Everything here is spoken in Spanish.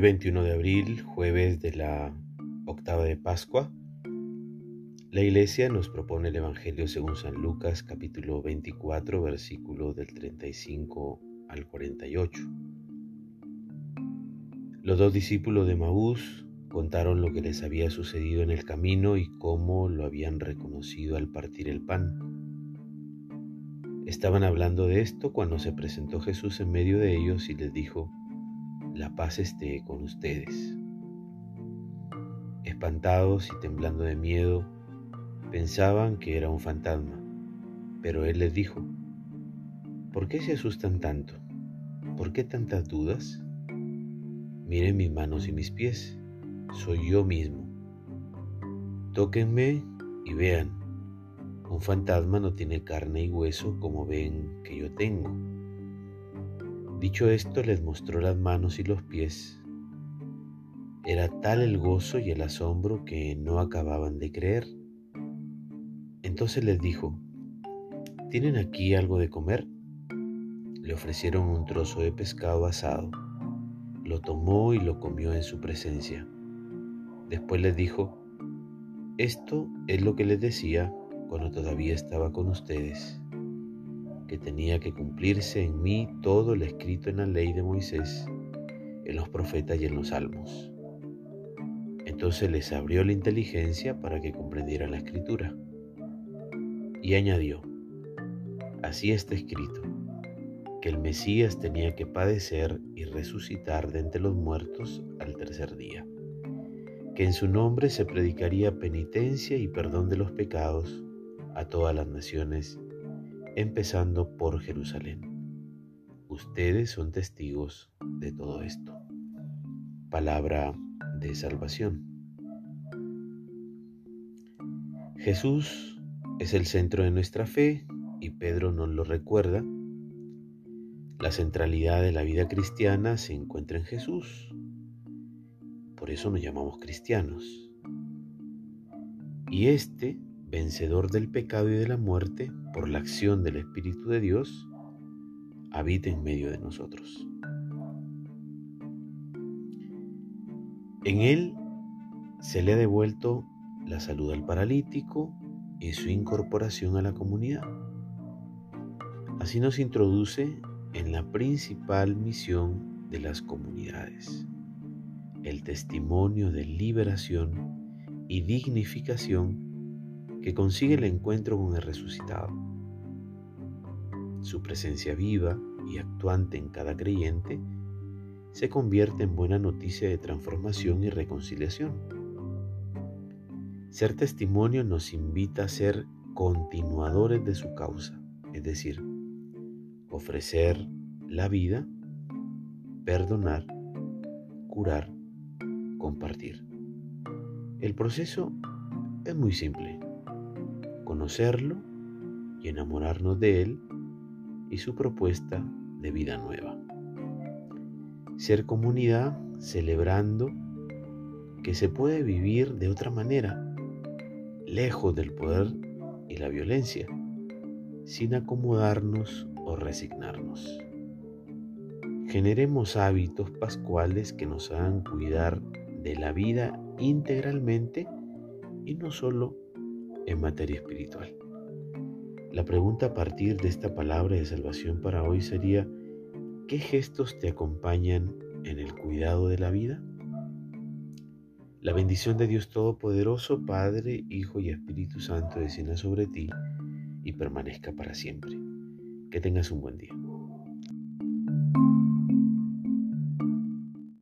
Hoy 21 de abril, jueves de la octava de Pascua, la Iglesia nos propone el Evangelio según San Lucas capítulo 24 versículo del 35 al 48. Los dos discípulos de Maús contaron lo que les había sucedido en el camino y cómo lo habían reconocido al partir el pan. Estaban hablando de esto cuando se presentó Jesús en medio de ellos y les dijo, la paz esté con ustedes. Espantados y temblando de miedo, pensaban que era un fantasma, pero él les dijo, ¿por qué se asustan tanto? ¿Por qué tantas dudas? Miren mis manos y mis pies, soy yo mismo. Tóquenme y vean, un fantasma no tiene carne y hueso como ven que yo tengo. Dicho esto, les mostró las manos y los pies. Era tal el gozo y el asombro que no acababan de creer. Entonces les dijo, ¿tienen aquí algo de comer? Le ofrecieron un trozo de pescado asado. Lo tomó y lo comió en su presencia. Después les dijo, esto es lo que les decía cuando todavía estaba con ustedes que tenía que cumplirse en mí todo lo escrito en la ley de Moisés, en los profetas y en los salmos. Entonces les abrió la inteligencia para que comprendieran la escritura. Y añadió, así está escrito, que el Mesías tenía que padecer y resucitar de entre los muertos al tercer día, que en su nombre se predicaría penitencia y perdón de los pecados a todas las naciones empezando por Jerusalén. Ustedes son testigos de todo esto. Palabra de salvación. Jesús es el centro de nuestra fe y Pedro nos lo recuerda. La centralidad de la vida cristiana se encuentra en Jesús. Por eso nos llamamos cristianos. Y este vencedor del pecado y de la muerte por la acción del Espíritu de Dios, habita en medio de nosotros. En Él se le ha devuelto la salud al paralítico y su incorporación a la comunidad. Así nos introduce en la principal misión de las comunidades, el testimonio de liberación y dignificación que consigue el encuentro con el resucitado. Su presencia viva y actuante en cada creyente se convierte en buena noticia de transformación y reconciliación. Ser testimonio nos invita a ser continuadores de su causa, es decir, ofrecer la vida, perdonar, curar, compartir. El proceso es muy simple conocerlo y enamorarnos de Él y su propuesta de vida nueva. Ser comunidad celebrando que se puede vivir de otra manera, lejos del poder y la violencia, sin acomodarnos o resignarnos. Generemos hábitos pascuales que nos hagan cuidar de la vida integralmente y no solo en materia espiritual. La pregunta a partir de esta palabra de salvación para hoy sería, ¿qué gestos te acompañan en el cuidado de la vida? La bendición de Dios Todopoderoso, Padre, Hijo y Espíritu Santo descienda sobre ti y permanezca para siempre. Que tengas un buen día.